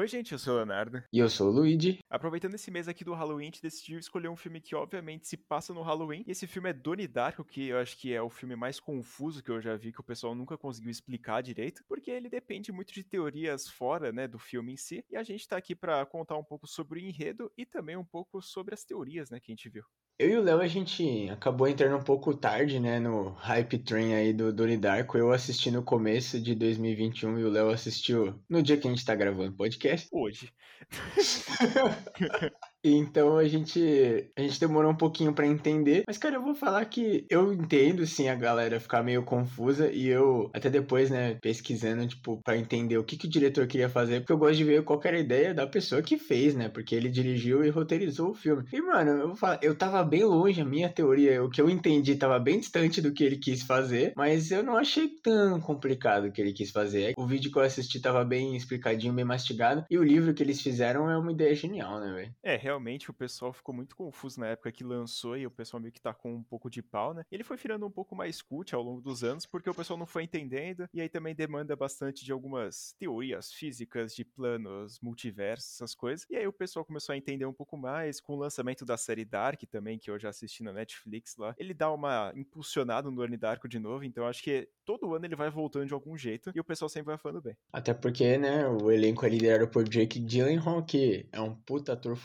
Oi, gente, eu sou o Leonardo. E eu sou o Luigi. Aproveitando esse mês aqui do Halloween, a gente decidiu escolher um filme que, obviamente, se passa no Halloween. E esse filme é Donnie Darko, que eu acho que é o filme mais confuso que eu já vi, que o pessoal nunca conseguiu explicar direito, porque ele depende muito de teorias fora, né, do filme em si. E a gente tá aqui para contar um pouco sobre o enredo e também um pouco sobre as teorias, né, que a gente viu. Eu e o Léo, a gente acabou entrando um pouco tarde, né, no hype train aí do Donnie Darko. Eu assisti no começo de 2021 e o Léo assistiu no dia que a gente tá gravando o podcast. Hoje. Então a gente a gente demorou um pouquinho para entender, mas cara, eu vou falar que eu entendo sim a galera ficar meio confusa e eu até depois, né, pesquisando tipo para entender o que que o diretor queria fazer, porque eu gosto de ver qualquer ideia da pessoa que fez, né? Porque ele dirigiu e roteirizou o filme. E mano, eu vou falar, eu tava bem longe a minha teoria, o que eu entendi tava bem distante do que ele quis fazer, mas eu não achei tão complicado o que ele quis fazer. O vídeo que eu assisti tava bem explicadinho, bem mastigado, e o livro que eles fizeram é uma ideia genial, né, velho? É, realmente o pessoal ficou muito confuso na época que lançou e o pessoal meio que tá com um pouco de pau, né? Ele foi virando um pouco mais cult ao longo dos anos porque o pessoal não foi entendendo e aí também demanda bastante de algumas teorias físicas de planos, multiversos, essas coisas. E aí o pessoal começou a entender um pouco mais com o lançamento da série Dark também, que eu já assisti na Netflix lá. Ele dá uma impulsionada no Annie Dark de novo, então acho que todo ano ele vai voltando de algum jeito e o pessoal sempre vai falando bem. Até porque, né, o elenco é liderado por Jake Gyllenhaal, que é um puta ator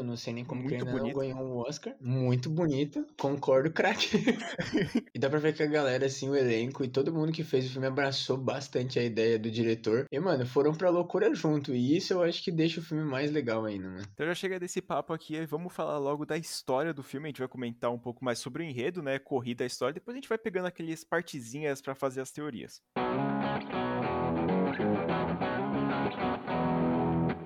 não sei nem como Muito que ele não ganhou um Oscar. Muito bonito, concordo, craque. e dá pra ver que a galera, assim, o elenco e todo mundo que fez o filme abraçou bastante a ideia do diretor. E, mano, foram pra loucura junto. E isso eu acho que deixa o filme mais legal ainda, mano. Então já chega desse papo aqui, e vamos falar logo da história do filme, a gente vai comentar um pouco mais sobre o enredo, né, corrida a história, depois a gente vai pegando aquelas partezinhas pra fazer as teorias.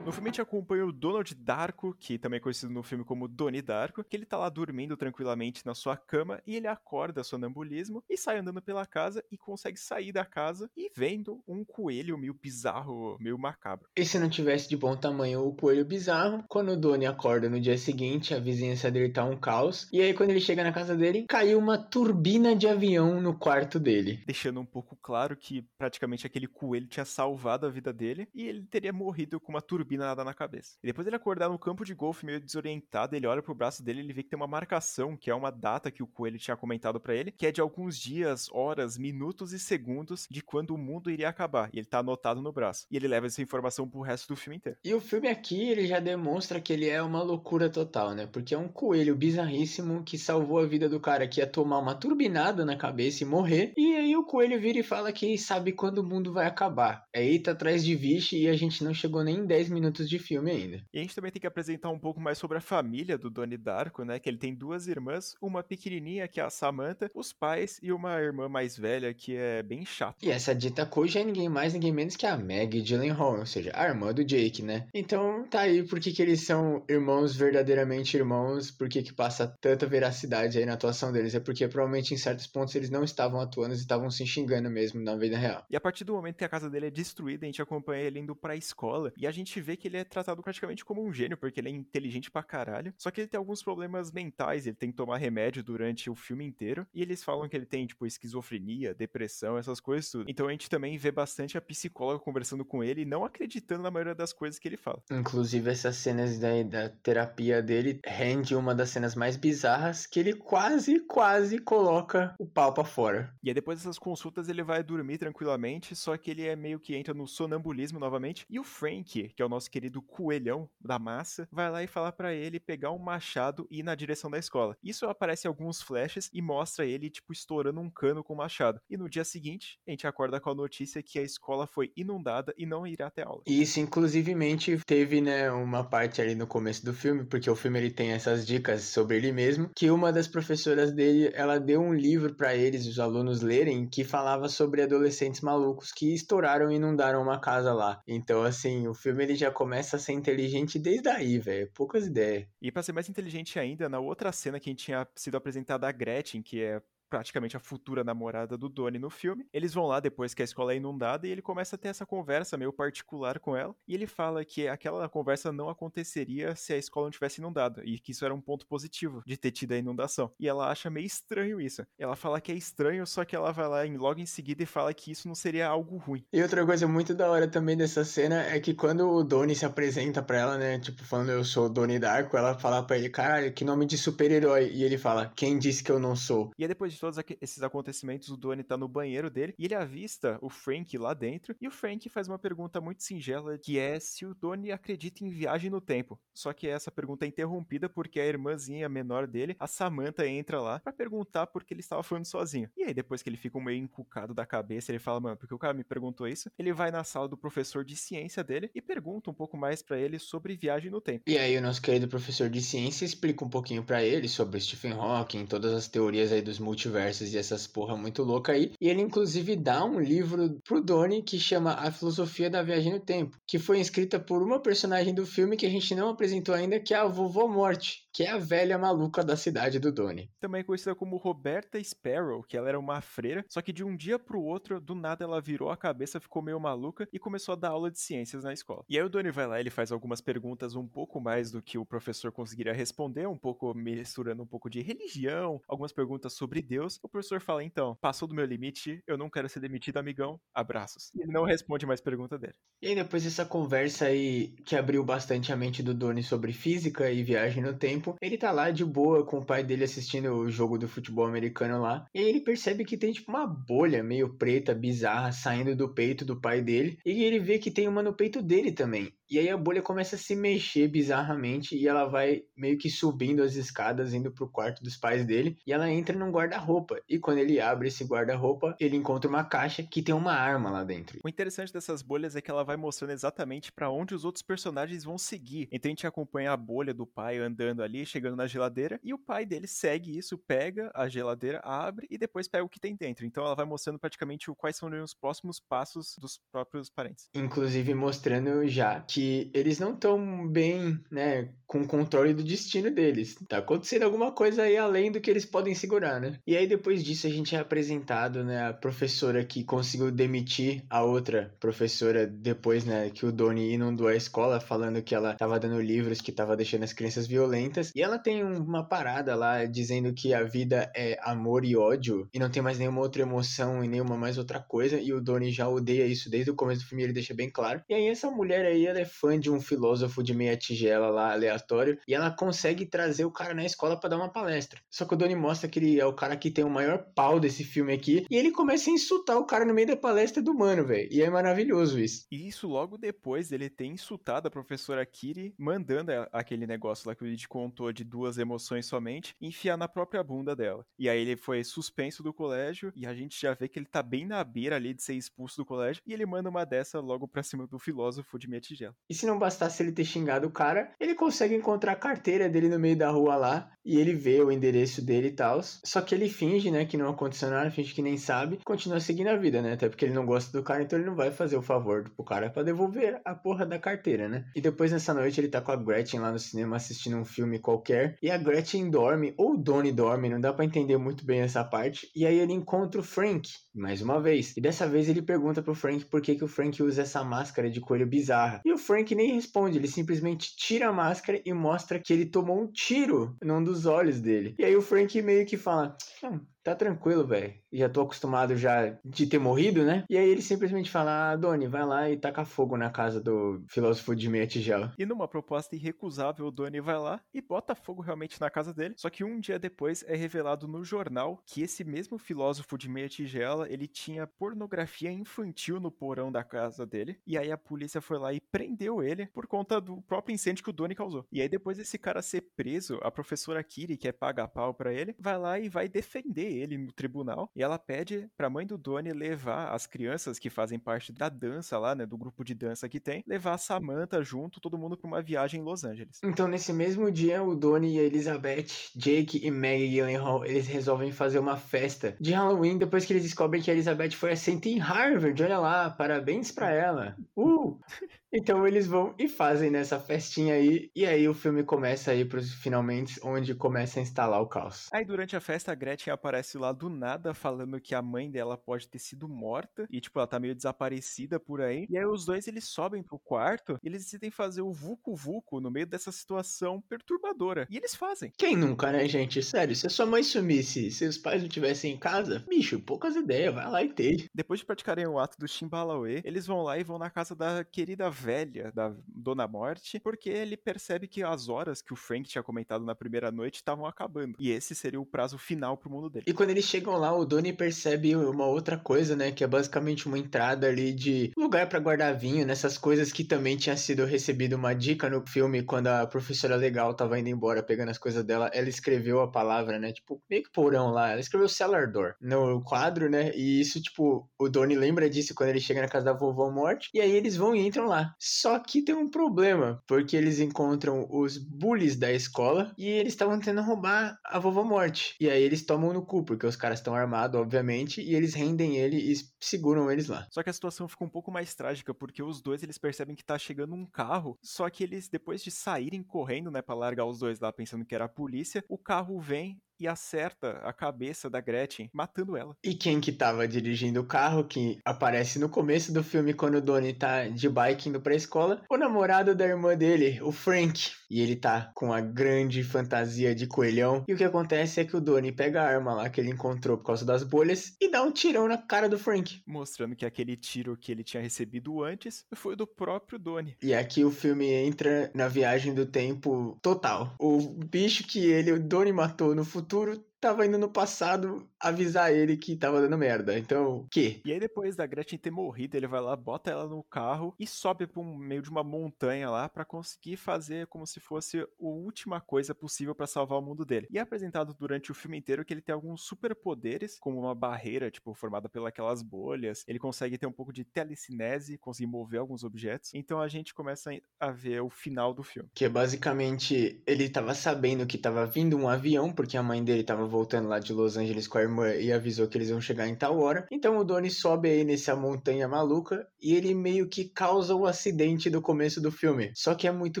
No filme a gente acompanha o Donald Darko, que também é conhecido no filme como Donnie Darko, que ele tá lá dormindo tranquilamente na sua cama e ele acorda sonambulismo e sai andando pela casa e consegue sair da casa e vendo um coelho meio bizarro, meio macabro. E se não tivesse de bom tamanho o coelho bizarro, quando o Donnie acorda no dia seguinte, a vizinhança dele tá um caos. E aí, quando ele chega na casa dele, caiu uma turbina de avião no quarto dele. Deixando um pouco claro que praticamente aquele coelho tinha salvado a vida dele e ele teria morrido com uma turbina nada na cabeça. E depois ele acordar no campo de golfe meio desorientado, ele olha pro braço dele ele vê que tem uma marcação, que é uma data que o coelho tinha comentado pra ele, que é de alguns dias, horas, minutos e segundos de quando o mundo iria acabar. E ele tá anotado no braço. E ele leva essa informação pro resto do filme inteiro. E o filme aqui, ele já demonstra que ele é uma loucura total, né? Porque é um coelho bizarríssimo que salvou a vida do cara que ia tomar uma turbinada na cabeça e morrer. E aí o coelho vira e fala que sabe quando o mundo vai acabar. Aí tá atrás de Vixe e a gente não chegou nem em 10 minutos de filme ainda. E a gente também tem que apresentar um pouco mais sobre a família do Donnie Darko, né? Que ele tem duas irmãs, uma pequenininha, que é a Samantha, os pais e uma irmã mais velha, que é bem chata. E essa dita coisa é ninguém mais, ninguém menos que a Maggie Gyllenhaal, ou seja, a irmã do Jake, né? Então tá aí porque que eles são irmãos verdadeiramente irmãos, porque que passa tanta veracidade aí na atuação deles. É porque provavelmente em certos pontos eles não estavam atuando, eles estavam se xingando mesmo na vida real. E a partir do momento que a casa dele é destruída, a gente acompanha ele indo pra escola e a gente vê que ele é tratado praticamente como um gênio, porque ele é inteligente pra caralho. Só que ele tem alguns problemas mentais, ele tem que tomar remédio durante o filme inteiro. E eles falam que ele tem, tipo, esquizofrenia, depressão, essas coisas tudo. Então a gente também vê bastante a psicóloga conversando com ele e não acreditando na maioria das coisas que ele fala. Inclusive, essas cenas da, da terapia dele rende uma das cenas mais bizarras que ele quase, quase coloca o pau pra fora. E aí depois dessas consultas ele vai dormir tranquilamente, só que ele é meio que entra no sonambulismo novamente. E o Frank, que é o nosso querido coelhão da massa, vai lá e fala pra ele pegar um machado e ir na direção da escola. Isso aparece alguns flashes e mostra ele, tipo, estourando um cano com o machado. E no dia seguinte, a gente acorda com a notícia que a escola foi inundada e não irá ter aula. Isso, inclusivemente, teve, né, uma parte ali no começo do filme, porque o filme ele tem essas dicas sobre ele mesmo, que uma das professoras dele, ela deu um livro pra eles, os alunos lerem, que falava sobre adolescentes malucos que estouraram e inundaram uma casa lá. Então, assim, o filme ele já começa a ser inteligente desde aí, velho. Poucas ideias. E pra ser mais inteligente ainda, na outra cena que tinha sido apresentada a Gretchen, que é praticamente a futura namorada do Donnie no filme. Eles vão lá depois que a escola é inundada e ele começa a ter essa conversa meio particular com ela. E ele fala que aquela conversa não aconteceria se a escola não tivesse inundada e que isso era um ponto positivo de ter tido a inundação. E ela acha meio estranho isso. Ela fala que é estranho, só que ela vai lá logo em seguida e fala que isso não seria algo ruim. E outra coisa muito da hora também dessa cena é que quando o Donnie se apresenta pra ela, né, tipo, falando eu sou o Donnie Darko, ela fala pra ele, caralho, que nome de super-herói. E ele fala, quem disse que eu não sou? E aí depois de todos esses acontecimentos, o Donnie tá no banheiro dele e ele avista o Frank lá dentro. E o Frank faz uma pergunta muito singela, que é se o Donnie acredita em viagem no tempo. Só que essa pergunta é interrompida porque a irmãzinha menor dele, a Samantha, entra lá para perguntar por que ele estava falando sozinho. E aí depois que ele fica meio encucado da cabeça, ele fala, mano, porque o cara me perguntou isso, ele vai na sala do professor de ciência dele e pergunta um pouco mais para ele sobre viagem no tempo. E aí o nosso querido professor de ciência explica um pouquinho para ele sobre Stephen Hawking, todas as teorias aí dos multiversos e essas porra muito louca aí. E ele inclusive dá um livro pro Donnie que chama A Filosofia da Viagem no Tempo, que foi escrita por uma personagem do filme que a gente não apresentou ainda, que é a Vovó Morte, que é a velha maluca da cidade do Donnie. Também conhecida como Roberta Sparrow, que ela era uma freira, só que de um dia pro outro, do nada ela virou a cabeça, ficou meio maluca e começou a dar aula de ciências na escola. E aí o Donnie vai lá, ele faz algumas perguntas um pouco mais do que o professor conseguiria responder, um pouco misturando um pouco de religião, algumas perguntas sobre Deus. O professor fala: "Então, passou do meu limite, eu não quero ser demitido, amigão. Abraços." E ele não responde mais pergunta dele. E aí depois dessa conversa aí que abriu bastante a mente do Donnie sobre física e viagem no tempo, ele tá lá de boa com o pai dele assistindo o jogo do futebol americano lá. E aí ele percebe que tem tipo uma bolha meio preta, bizarra, saindo do peito do pai dele. E ele vê que tem uma no peito dele também. E aí a bolha começa a se mexer bizarramente e ela vai meio que subindo as escadas, indo pro quarto dos pais dele. E ela entra num guarda-roupa. E quando ele abre esse guarda-roupa, ele encontra uma caixa que tem uma arma lá dentro. O interessante dessas bolhas é que ela vai mostrando exatamente para onde os outros personagens vão seguir. Então a gente acompanha a bolha do pai andando ali, chegando na geladeira, e o pai dele segue isso, pega a geladeira, abre e depois pega o que tem dentro. Então ela vai mostrando praticamente quais são os próximos passos dos próprios parentes. Inclusive mostrando já que eles não estão bem, né, com o controle do destino deles. Tá acontecendo alguma coisa aí além do que eles podem segurar, né? E aí depois disso a gente é apresentado, né, a professora que conseguiu demitir a outra professora depois, né, que o Doni inundou a escola falando que ela tava dando livros que tava deixando as crianças violentas. E ela tem uma parada lá dizendo que a vida é amor e ódio e não tem mais nenhuma outra emoção e nenhuma mais outra coisa. E o Doni já odeia isso desde o começo do filme, ele deixa bem claro. E aí essa mulher aí, ela é fã de um filósofo de meia tigela lá, aleatório, e ela consegue trazer o cara na escola para dar uma palestra. Só que o Doni mostra que ele é o cara que tem o maior pau desse filme aqui, e ele começa a insultar o cara no meio da palestra do mano, velho. E é maravilhoso isso. E isso logo depois dele ter insultado a professora Kiri, mandando aquele negócio lá que o Lid contou de duas emoções somente, enfiar na própria bunda dela. E aí ele foi suspenso do colégio, e a gente já vê que ele tá bem na beira ali de ser expulso do colégio, e ele manda uma dessa logo pra cima do filósofo de meia tigela. E se não bastasse ele ter xingado o cara, ele consegue encontrar a carteira dele no meio da rua lá e ele vê o endereço dele e tal. Só que ele finge, né, que não aconteceu nada, finge que nem sabe, continua seguindo a vida, né? Até porque ele não gosta do cara, então ele não vai fazer o favor pro cara para devolver a porra da carteira, né? E depois nessa noite ele tá com a Gretchen lá no cinema assistindo um filme qualquer e a Gretchen dorme ou o Donnie dorme, não dá para entender muito bem essa parte. E aí ele encontra o Frank mais uma vez. E dessa vez ele pergunta pro Frank por que, que o Frank usa essa máscara de coelho bizarra. E o Frank nem responde, ele simplesmente tira a máscara e mostra que ele tomou um tiro num dos olhos dele. E aí o Frank meio que fala: hum, tá tranquilo, velho. Já tô acostumado já de ter morrido, né? E aí ele simplesmente fala, ah, Doni, vai lá e taca fogo na casa do filósofo de meia tigela. E numa proposta irrecusável, o Doni vai lá e bota fogo realmente na casa dele. Só que um dia depois é revelado no jornal que esse mesmo filósofo de meia tigela, ele tinha pornografia infantil no porão da casa dele. E aí a polícia foi lá e prendeu ele por conta do próprio incêndio que o Doni causou. E aí depois desse cara ser preso, a professora Kiri, que é paga pau pra ele, vai lá e vai defender ele no tribunal e ela pede pra mãe do Donnie levar as crianças que fazem parte da dança lá, né, do grupo de dança que tem, levar a Samantha junto, todo mundo pra uma viagem em Los Angeles. Então, nesse mesmo dia, o Donnie e a Elizabeth, Jake e Maggie Gyllenhaal, eles resolvem fazer uma festa de Halloween depois que eles descobrem que a Elizabeth foi aceita em Harvard. Olha lá, parabéns pra ela. Uh! Então eles vão e fazem nessa festinha aí, e aí o filme começa aí pros finalmente, onde começa a instalar o caos. Aí durante a festa a Gretchen aparece lá do nada falando que a mãe dela pode ter sido morta e tipo ela tá meio desaparecida por aí. E aí os dois eles sobem pro quarto, e eles decidem fazer o vucu vucu no meio dessa situação perturbadora. E eles fazem. Quem nunca, né, gente? Sério, se a sua mãe sumisse, se os pais não estivessem em casa, bicho, poucas ideias, vai lá e tem. Depois de praticarem o ato do Chimbalawe, eles vão lá e vão na casa da querida velha, da Dona Morte, porque ele percebe que as horas que o Frank tinha comentado na primeira noite estavam acabando. E esse seria o prazo final pro mundo dele. E quando eles chegam lá, o Donnie percebe uma outra coisa, né? Que é basicamente uma entrada ali de lugar para guardar vinho, nessas coisas que também tinha sido recebido uma dica no filme quando a professora legal tava indo embora pegando as coisas dela. Ela escreveu a palavra, né? Tipo, meio que porão lá. Ela escreveu cellar door no quadro, né? E isso, tipo, o Donnie lembra disso quando ele chega na casa da vovó morte. E aí eles vão e entram lá. Só que tem um problema, porque eles encontram os bullies da escola e eles estavam tentando roubar a vovó morte. E aí eles tomam no cu, porque os caras estão armados, obviamente, e eles rendem ele e seguram eles lá. Só que a situação fica um pouco mais trágica, porque os dois eles percebem que tá chegando um carro, só que eles, depois de saírem correndo, né, pra largar os dois lá pensando que era a polícia, o carro vem e acerta a cabeça da Gretchen, matando ela. E quem que tava dirigindo o carro, que aparece no começo do filme quando o Donnie tá de bike indo pra escola? O namorado da irmã dele, o Frank. E ele tá com a grande fantasia de coelhão. E o que acontece é que o Donnie pega a arma lá que ele encontrou por causa das bolhas e dá um tirão na cara do Frank. Mostrando que aquele tiro que ele tinha recebido antes foi do próprio Donnie. E aqui o filme entra na viagem do tempo total. O bicho que ele, o Donnie matou no futuro, futuro tava indo no passado avisar ele que tava dando merda. Então, o quê? E aí, depois da Gretchen ter morrido, ele vai lá, bota ela no carro e sobe um meio de uma montanha lá para conseguir fazer como se fosse a última coisa possível para salvar o mundo dele. E é apresentado durante o filme inteiro que ele tem alguns superpoderes, como uma barreira, tipo, formada pelas bolhas. Ele consegue ter um pouco de telecinese, conseguir mover alguns objetos. Então a gente começa a ver o final do filme. Que é basicamente ele tava sabendo que tava vindo um avião, porque a mãe dele tava voltando lá de Los Angeles com a irmã e avisou que eles iam chegar em tal hora. Então o Donnie sobe aí nessa montanha maluca e ele meio que causa o acidente do começo do filme. Só que é muito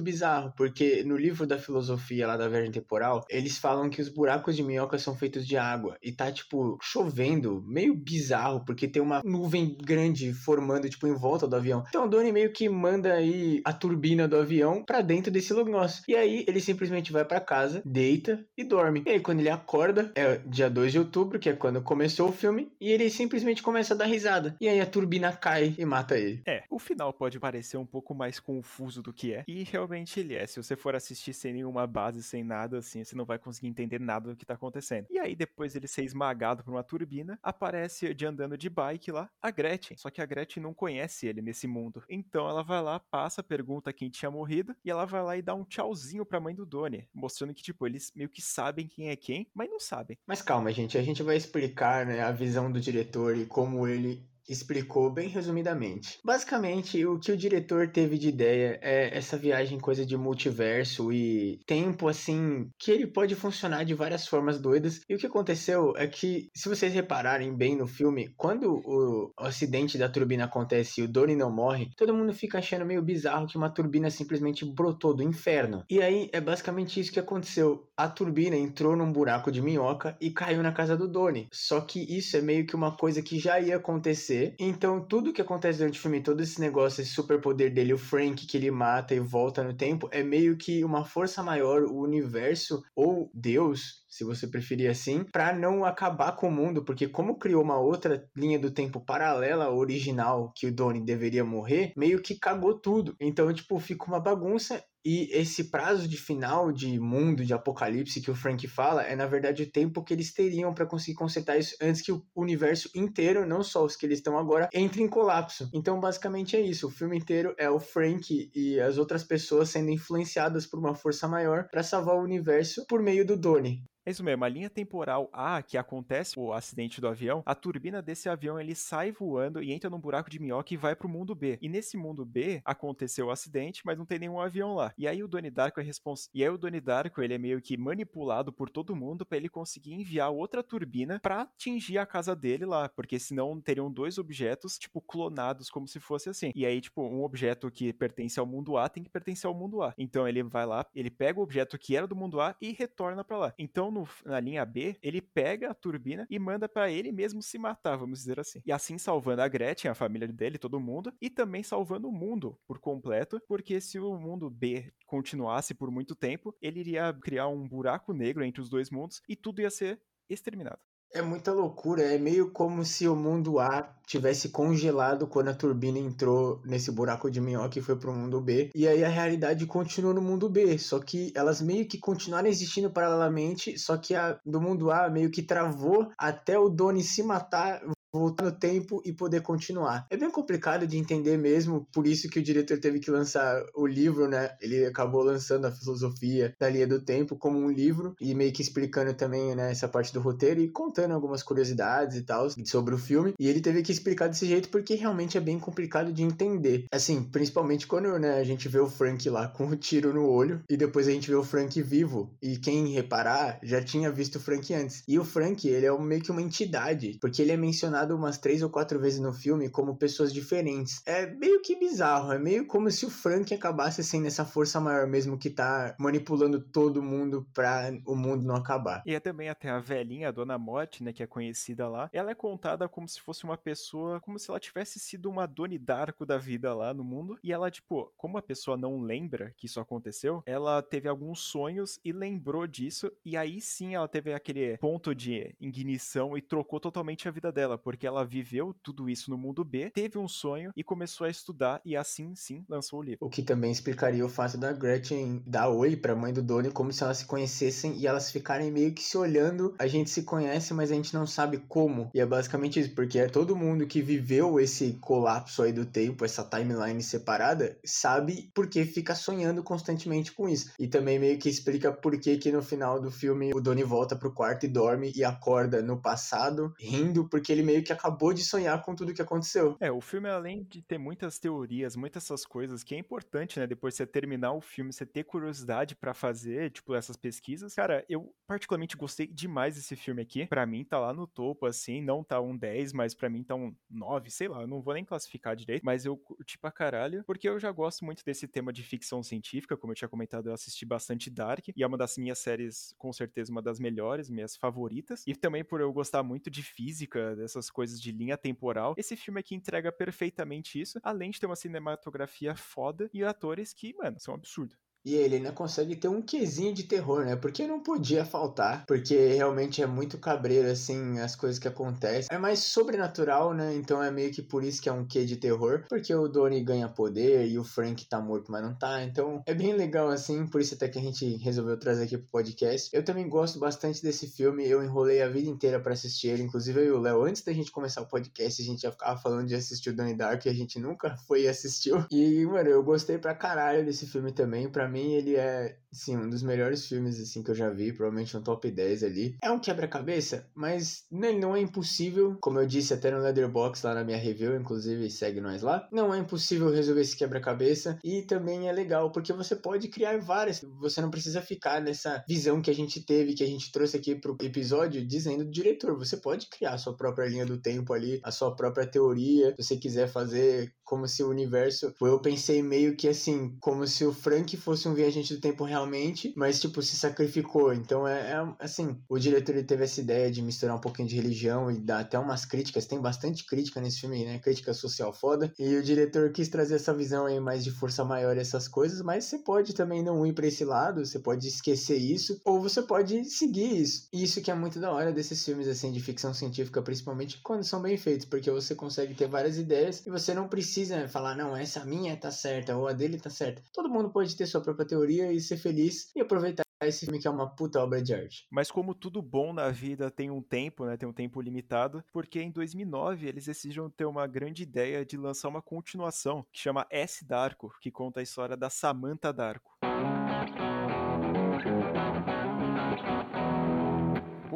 bizarro, porque no livro da filosofia lá da viagem temporal, eles falam que os buracos de minhoca são feitos de água e tá tipo chovendo, meio bizarro, porque tem uma nuvem grande formando tipo em volta do avião. Então o Donnie meio que manda aí a turbina do avião para dentro desse negócio. E aí ele simplesmente vai para casa, deita e dorme. E aí quando ele acorda, é dia 2 de outubro, que é quando começou o filme, e ele simplesmente começa a dar risada. E aí a turbina cai e mata ele. É, o final pode parecer um pouco mais confuso do que é, e realmente ele é. Se você for assistir sem nenhuma base, sem nada assim, você não vai conseguir entender nada do que tá acontecendo. E aí, depois ele ser esmagado por uma turbina, aparece de andando de bike lá a Gretchen. Só que a Gretchen não conhece ele nesse mundo. Então ela vai lá, passa, pergunta quem tinha morrido, e ela vai lá e dá um tchauzinho pra mãe do Donnie, mostrando que, tipo, eles meio que sabem quem é quem, mas não Mas calma, gente, a gente vai explicar né, a visão do diretor e como ele explicou bem resumidamente. Basicamente, o que o diretor teve de ideia é essa viagem coisa de multiverso e tempo assim, que ele pode funcionar de várias formas doidas. E o que aconteceu é que, se vocês repararem bem no filme, quando o, acidente da turbina acontece e o Donnie não morre, todo mundo fica achando meio bizarro que uma turbina simplesmente brotou do inferno. E aí é basicamente isso que aconteceu. A turbina entrou num buraco de minhoca e caiu na casa do Donnie. Só que isso é meio que uma coisa que já ia acontecer acontecer. Então, tudo que acontece durante o filme, todo esse negócio, esse superpoder dele, o Frank que ele mata e volta no tempo, é meio que uma força maior, o universo ou Deus, se você preferir assim, para não acabar com o mundo, porque como criou uma outra linha do tempo paralela original que o Donnie deveria morrer, meio que cagou tudo. Então, tipo, fica uma bagunça e esse prazo de final de mundo, de apocalipse que o Frank fala, é na verdade o tempo que eles teriam para conseguir consertar isso antes que o universo inteiro, não só os que eles estão agora, entre em colapso. Então, basicamente é isso. O filme inteiro é o Frank e as outras pessoas sendo influenciadas por uma força maior para salvar o universo por meio do Donnie. É isso mesmo, a linha temporal A, que acontece o acidente do avião, a turbina desse avião ele sai voando e entra num buraco de minhoca e vai pro mundo B. E nesse mundo B aconteceu o acidente, mas não tem nenhum avião lá. E aí o Donnie Darko é responsável. E aí o Donnie Darko ele é meio que manipulado por todo mundo para ele conseguir enviar outra turbina para atingir a casa dele lá, porque senão teriam dois objetos tipo clonados como se fosse assim. E aí tipo um objeto que pertence ao mundo A tem que pertencer ao mundo A. Então ele vai lá, ele pega o objeto que era do mundo A e retorna para lá. Então no, na linha B, ele pega a turbina e manda para ele mesmo se matar, vamos dizer assim. E assim salvando a Gretchen, a família dele, todo mundo, e também salvando o mundo por completo, porque se o mundo B continuasse por muito tempo, ele iria criar um buraco negro entre os dois mundos e tudo ia ser exterminado. É muita loucura, é meio como se o mundo A tivesse congelado quando a turbina entrou nesse buraco de minhoca e foi pro mundo B. E aí a realidade continua no mundo B, só que elas meio que continuaram existindo paralelamente, só que a do mundo A meio que travou até o Donnie se matar, voltar no tempo e poder continuar. É bem complicado de entender mesmo, por isso que o diretor teve que lançar o livro, né? Ele acabou lançando a filosofia da linha do tempo como um livro e meio que explicando também, né, essa parte do roteiro e contando algumas curiosidades e tal sobre o filme. E ele teve que explicar desse jeito porque realmente é bem complicado de entender. Assim, principalmente quando, né, a gente vê o Frank lá com o tiro no olho e depois a gente vê o Frank vivo. E quem reparar já tinha visto o Frank antes. E o Frank, ele é meio que uma entidade, porque ele é mencionado umas três ou quatro vezes no filme como pessoas diferentes. É meio que bizarro, é meio como se o Frank acabasse sendo essa força maior mesmo que tá manipulando todo mundo pra o mundo não acabar. E é também até a velhinha, a Dona Morte, né, que é conhecida lá, ela é contada como se fosse uma pessoa, como se ela tivesse sido uma Doni Darko da vida lá no mundo, e ela, tipo, como a pessoa não lembra que isso aconteceu, ela teve alguns sonhos e lembrou disso, e aí sim ela teve aquele ponto de ignição e trocou totalmente a vida dela, porque ela viveu tudo isso no mundo B, teve um sonho e começou a estudar e assim sim lançou o livro. O que também explicaria o fato da Gretchen dar oi pra mãe do Donnie como se elas se conhecessem e elas ficarem meio que se olhando. A gente se conhece, mas a gente não sabe como. E é basicamente isso, porque é todo mundo que viveu esse colapso aí do tempo, essa timeline separada, sabe porque fica sonhando constantemente com isso. E também meio que explica por que que no final do filme o Donnie volta pro quarto e dorme e acorda no passado, rindo porque ele meio que acabou de sonhar com tudo que aconteceu. É, o filme, além de ter muitas teorias, muitas essas coisas, que é importante, né? Depois você terminar o filme, você ter curiosidade para fazer, tipo, essas pesquisas. Cara, eu particularmente gostei demais desse filme aqui. Para mim, tá lá no topo, assim, não tá um 10, mas para mim tá um 9, sei lá, eu não vou nem classificar direito, mas eu curti pra caralho, porque eu já gosto muito desse tema de ficção científica, como eu tinha comentado, eu assisti bastante Dark, e é uma das minhas séries, com certeza, uma das melhores, minhas favoritas, e também por eu gostar muito de física, dessas coisas de linha temporal. Esse filme aqui entrega perfeitamente isso, além de ter uma cinematografia foda e atores que, mano, são absurdos. E ele ainda consegue ter um quesinho de terror, né? Porque não podia faltar. Porque realmente é muito cabreiro, assim, as coisas que acontecem. É mais sobrenatural, né? Então é meio que por isso que é um quê de terror. Porque o Donnie ganha poder e o Frank tá morto, mas não tá. Então é bem legal, assim. Por isso até que a gente resolveu trazer aqui pro podcast. Eu também gosto bastante desse filme. Eu enrolei a vida inteira para assistir ele. Inclusive eu e o Léo, antes da gente começar o podcast, a gente já ficava falando de assistir o Donnie Dark e a gente nunca foi e assistiu. E, mano, eu gostei pra caralho desse filme também. Pra mim, mim, ele é, sim, um dos melhores filmes, assim, que eu já vi, provavelmente um top 10 ali. É um quebra-cabeça, mas ele não é impossível, como eu disse até no Leatherbox lá na minha review, inclusive segue nós lá, não é impossível resolver esse quebra-cabeça e também é legal, porque você pode criar várias, você não precisa ficar nessa visão que a gente teve, que a gente trouxe aqui pro episódio, dizendo do diretor, você pode criar a sua própria linha do tempo ali, a sua própria teoria, se você quiser fazer como se o universo, eu pensei meio que assim, como se o Frank fosse fosse um viajante do tempo realmente, mas, tipo, se sacrificou. Então, é, é assim, o diretor ele teve essa ideia de misturar um pouquinho de religião e dar até umas críticas. Tem bastante crítica nesse filme, né? Crítica social foda. E o diretor quis trazer essa visão aí mais de força maior e essas coisas, mas você pode também não ir para esse lado, você pode esquecer isso, ou você pode seguir isso. E isso que é muito da hora desses filmes, assim, de ficção científica, principalmente quando são bem feitos, porque você consegue ter várias ideias e você não precisa falar, não, essa minha tá certa, ou a dele tá certa. Todo mundo pode ter sua própria teoria e ser feliz e aproveitar esse filme que é uma puta obra de arte. Mas como tudo bom na vida tem um tempo, né, tem um tempo limitado, porque em 2009 eles decidiram ter uma grande ideia de lançar uma continuação que chama S Darko, que conta a história da Samantha Darko.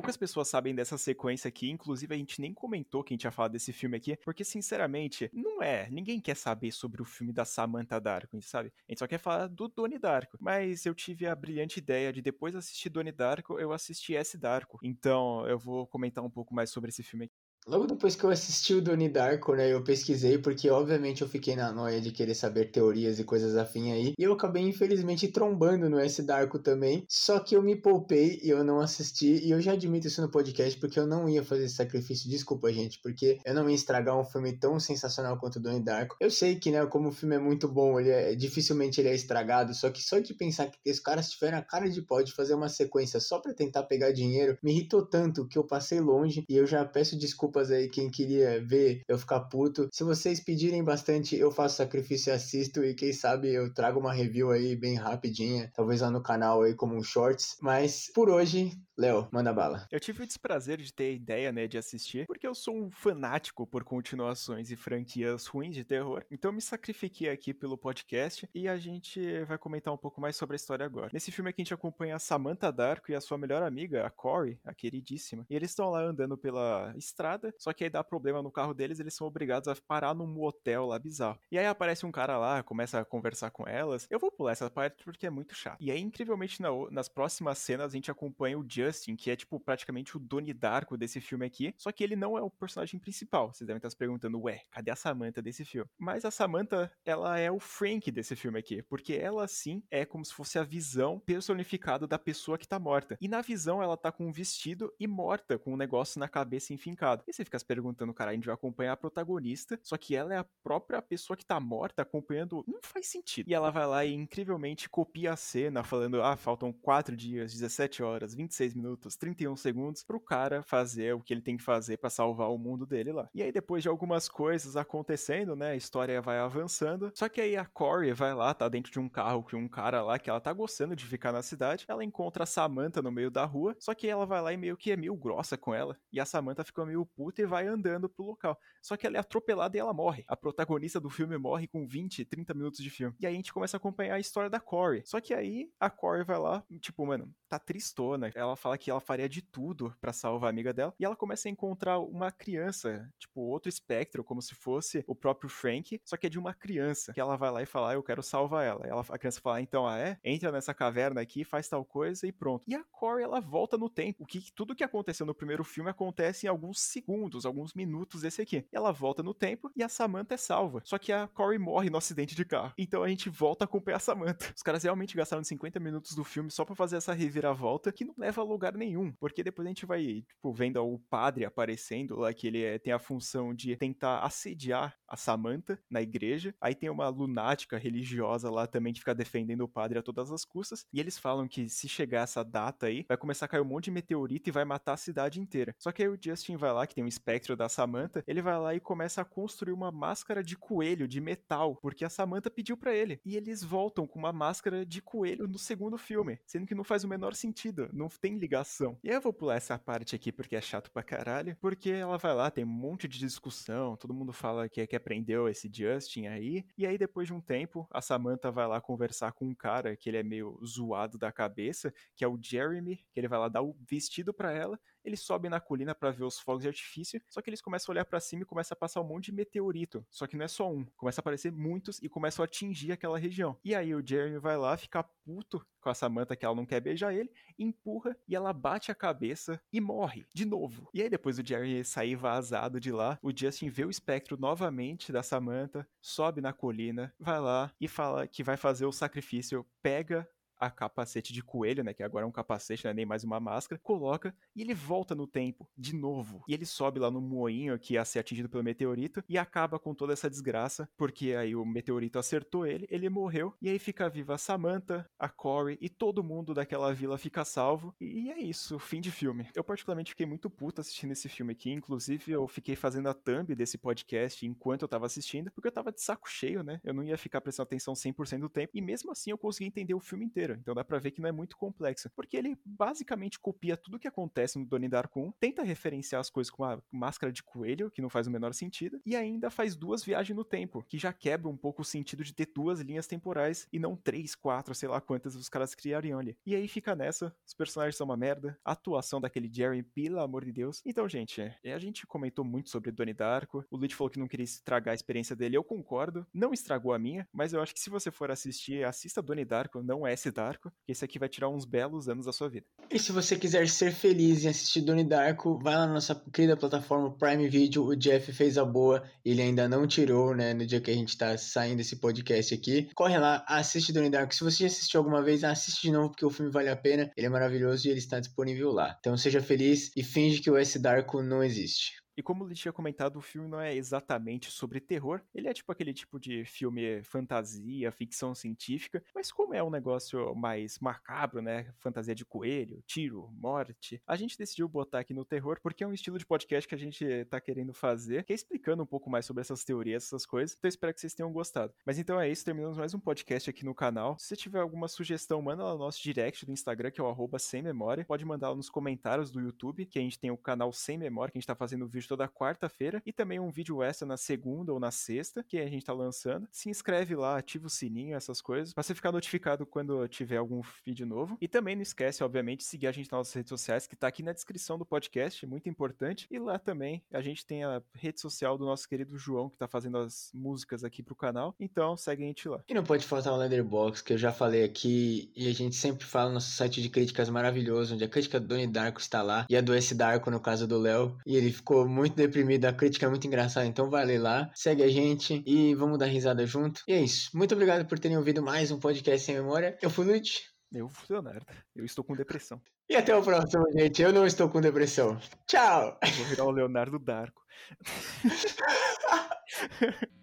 Poucas pessoas sabem dessa sequência aqui, inclusive a gente nem comentou que a gente ia falar desse filme aqui, porque sinceramente, não é. Ninguém quer saber sobre o filme da Samantha Darko, sabe? A gente só quer falar do Donnie Darko. Mas eu tive a brilhante ideia de depois assistir Donnie Darko, eu assisti S Darko. Então eu vou comentar um pouco mais sobre esse filme aqui. Logo depois que eu assisti o Donnie Darko, né, eu pesquisei, porque obviamente eu fiquei na noia de querer saber teorias e coisas afim aí, e eu acabei infelizmente trombando no S Darko também, só que eu me poupei e eu não assisti, e eu já admito isso no podcast, porque eu não ia fazer esse sacrifício, desculpa gente, porque eu não ia estragar um filme tão sensacional quanto o Donnie Darko. Eu sei que, né, como o filme é muito bom, ele é, dificilmente ele é estragado, só que só de pensar que os caras tiveram a cara de pau de fazer uma sequência só para tentar pegar dinheiro, me irritou tanto que eu passei longe, e eu já peço desculpa desculpas aí quem queria ver eu ficar puto. Se vocês pedirem bastante, eu faço sacrifício e assisto e quem sabe eu trago uma review aí bem rapidinha, talvez lá no canal aí como um shorts. Mas por hoje, Léo, manda bala. Eu tive o desprazer de ter a ideia, né, de assistir, porque eu sou um fanático por continuações e franquias ruins de terror. Então me sacrifiquei aqui pelo podcast e a gente vai comentar um pouco mais sobre a história agora. Nesse filme aqui a gente acompanha a Samantha Darko e a sua melhor amiga, a Corey, a queridíssima. E eles estão lá andando pela estrada só que aí dá problema no carro deles, eles são obrigados a parar num motel lá bizarro. E aí aparece um cara lá, começa a conversar com elas. Eu vou pular essa parte porque é muito chato. E aí, incrivelmente, na, nas próximas cenas, a gente acompanha o Justin, que é, tipo, praticamente o Doni Darko desse filme aqui. Só que ele não é o personagem principal. Vocês devem estar se perguntando, ué, cadê a Samantha desse filme? Mas a Samantha, ela é o Frank desse filme aqui. Porque ela, sim, é como se fosse a visão personificada da pessoa que tá morta. E na visão, ela tá com um vestido e morta, com um negócio na cabeça enfincado. E você fica se perguntando, cara, a gente vai acompanhar a protagonista, só que ela é a própria pessoa que tá morta acompanhando. Não faz sentido. E ela vai lá e incrivelmente copia a cena, falando: ah, faltam 4 dias, 17 horas, 26 minutos, 31 segundos pro cara fazer o que ele tem que fazer para salvar o mundo dele lá. E aí, depois de algumas coisas acontecendo, né, a história vai avançando. Só que aí a Corey vai lá, tá dentro de um carro com um cara lá que ela tá gostando de ficar na cidade. Ela encontra a Samantha no meio da rua, só que ela vai lá e meio que é meio grossa com ela. E a Samantha fica meio puta e vai andando pro local. Só que ela é atropelada e ela morre. A protagonista do filme morre com 20, 30 minutos de filme. E aí a gente começa a acompanhar a história da Corey. Só que aí a Corey vai lá, tipo, mano, tá tristona. Ela fala que ela faria de tudo para salvar a amiga dela. E ela começa a encontrar uma criança, tipo, outro espectro, como se fosse o próprio Frank, só que é de uma criança. Que ela vai lá e fala, ah, eu quero salvar ela. ela a criança fala, então, ah, é? Entra nessa caverna aqui, faz tal coisa e pronto. E a Corey, ela volta no tempo. O que tudo que aconteceu no primeiro filme acontece em alguns segundos, alguns minutos desse aqui. Ela volta no tempo e a Samantha é salva. Só que a Corey morre no acidente de carro. Então a gente volta a acompanhar a Samantha. Os caras realmente gastaram 50 minutos do filme só para fazer essa reviravolta que não leva a lugar nenhum. Porque depois a gente vai, tipo, vendo o padre aparecendo lá, que ele é, tem a função de tentar assediar a Samantha na igreja. Aí tem uma lunática religiosa lá também que fica defendendo o padre a todas as custas. E eles falam que se chegar essa data aí, vai começar a cair um monte de meteorito e vai matar a cidade inteira. Só que aí o Justin vai lá, que tem um espectro da Samantha, ele vai lá e começa a construir uma máscara de coelho de metal, porque a Samantha pediu para ele. E eles voltam com uma máscara de coelho no segundo filme, sendo que não faz o menor sentido, não tem ligação. E eu vou pular essa parte aqui porque é chato pra caralho, porque ela vai lá, tem um monte de discussão, todo mundo fala que, que aprendeu esse Justin aí, e aí depois de um tempo, a Samantha vai lá conversar com um cara que ele é meio zoado da cabeça, que é o Jeremy, que ele vai lá dar o vestido para ela, eles sobem na colina para ver os fogos de artifício, só que eles começam a olhar para cima e começa a passar um monte de meteorito. Só que não é só um, começa a aparecer muitos e começam a atingir aquela região. E aí o Jeremy vai lá, fica puto com a Samantha que ela não quer beijar ele, empurra e ela bate a cabeça e morre de novo. E aí depois o Jerry sair vazado de lá, o Justin vê o espectro novamente da Samantha, sobe na colina, vai lá e fala que vai fazer o sacrifício, pega a capacete de coelho, né? Que agora é um capacete, não é nem mais uma máscara, coloca e ele volta no tempo, de novo. E ele sobe lá no moinho que ia ser atingido pelo meteorito e acaba com toda essa desgraça, porque aí o meteorito acertou ele, ele morreu, e aí fica viva a Samantha, a Corey e todo mundo daquela vila fica salvo. E é isso, fim de filme. Eu particularmente fiquei muito puto assistindo esse filme aqui, inclusive eu fiquei fazendo a thumb desse podcast enquanto eu tava assistindo, porque eu tava de saco cheio, né? Eu não ia ficar prestando atenção 100% do tempo, e mesmo assim eu consegui entender o filme inteiro. Inteiro, então dá pra ver que não é muito complexo, porque ele basicamente copia tudo que acontece no Donnie Darko 1, tenta referenciar as coisas com a máscara de coelho, que não faz o menor sentido, e ainda faz duas viagens no tempo, que já quebra um pouco o sentido de ter duas linhas temporais e não três, quatro, sei lá quantas os caras criariam ali. E aí fica nessa, os personagens são uma merda, a atuação daquele Jerry, pelo amor de Deus. Então, gente, é, a gente comentou muito sobre Donnie Darko, o Luigi falou que não queria estragar a experiência dele, eu concordo, não estragou a minha, mas eu acho que se você for assistir, assista Donnie Darko, não S Darko, que esse aqui vai tirar uns belos anos da sua vida. E se você quiser ser feliz em assistir Donnie Darko, vai lá na nossa querida plataforma Prime Video, o Jeff fez a boa, ele ainda não tirou, né, no dia que a gente tá saindo esse podcast aqui. Corre lá, assiste Donnie Darko. Se você já assistiu alguma vez, assiste de novo, porque o filme vale a pena, ele é maravilhoso e ele está disponível lá. Então seja feliz e finge que o S Darko não existe. E como ele tinha comentado, o filme não é exatamente sobre terror. Ele é tipo aquele tipo de filme fantasia, ficção científica. Mas como é um negócio mais macabro, né? Fantasia de coelho, tiro, morte. A gente decidiu botar aqui no terror porque é um estilo de podcast que a gente tá querendo fazer, que é explicando um pouco mais sobre essas teorias, essas coisas. Então espero que vocês tenham gostado. Mas então é isso, terminamos mais um podcast aqui no canal. Se você tiver alguma sugestão, manda lá no nosso direct do Instagram, que é o arroba sem memória. Pode mandar lá nos comentários do YouTube, que a gente tem o canal Sem Memória, que a gente tá fazendo vídeo toda quarta-feira e também um vídeo extra na segunda ou na sexta, que a gente tá lançando. Se inscreve lá, ativa o sininho, essas coisas, pra você ficar notificado quando tiver algum vídeo novo. E também não esquece, obviamente, seguir a gente nas nossas redes sociais, que tá aqui na descrição do podcast, muito importante. E lá também a gente tem a rede social do nosso querido João, que tá fazendo as músicas aqui pro canal. Então segue a gente lá. E não pode faltar o Leatherbox, que eu já falei aqui, e a gente sempre fala no nosso site de críticas maravilhoso, onde a crítica do Donnie Darko está lá, e a do S Darko, no caso do Léo. E ele ficou muito deprimido, a crítica é muito engraçada, então vai ler lá, segue a gente e vamos dar risada junto. E é isso. Muito obrigado por terem ouvido mais um podcast sem memória. Eu fui Lute. Eu fui Leonardo. Eu estou com depressão. E até o próximo, gente. Eu não estou com depressão. Tchau! Vou virar o Leonardo Darko.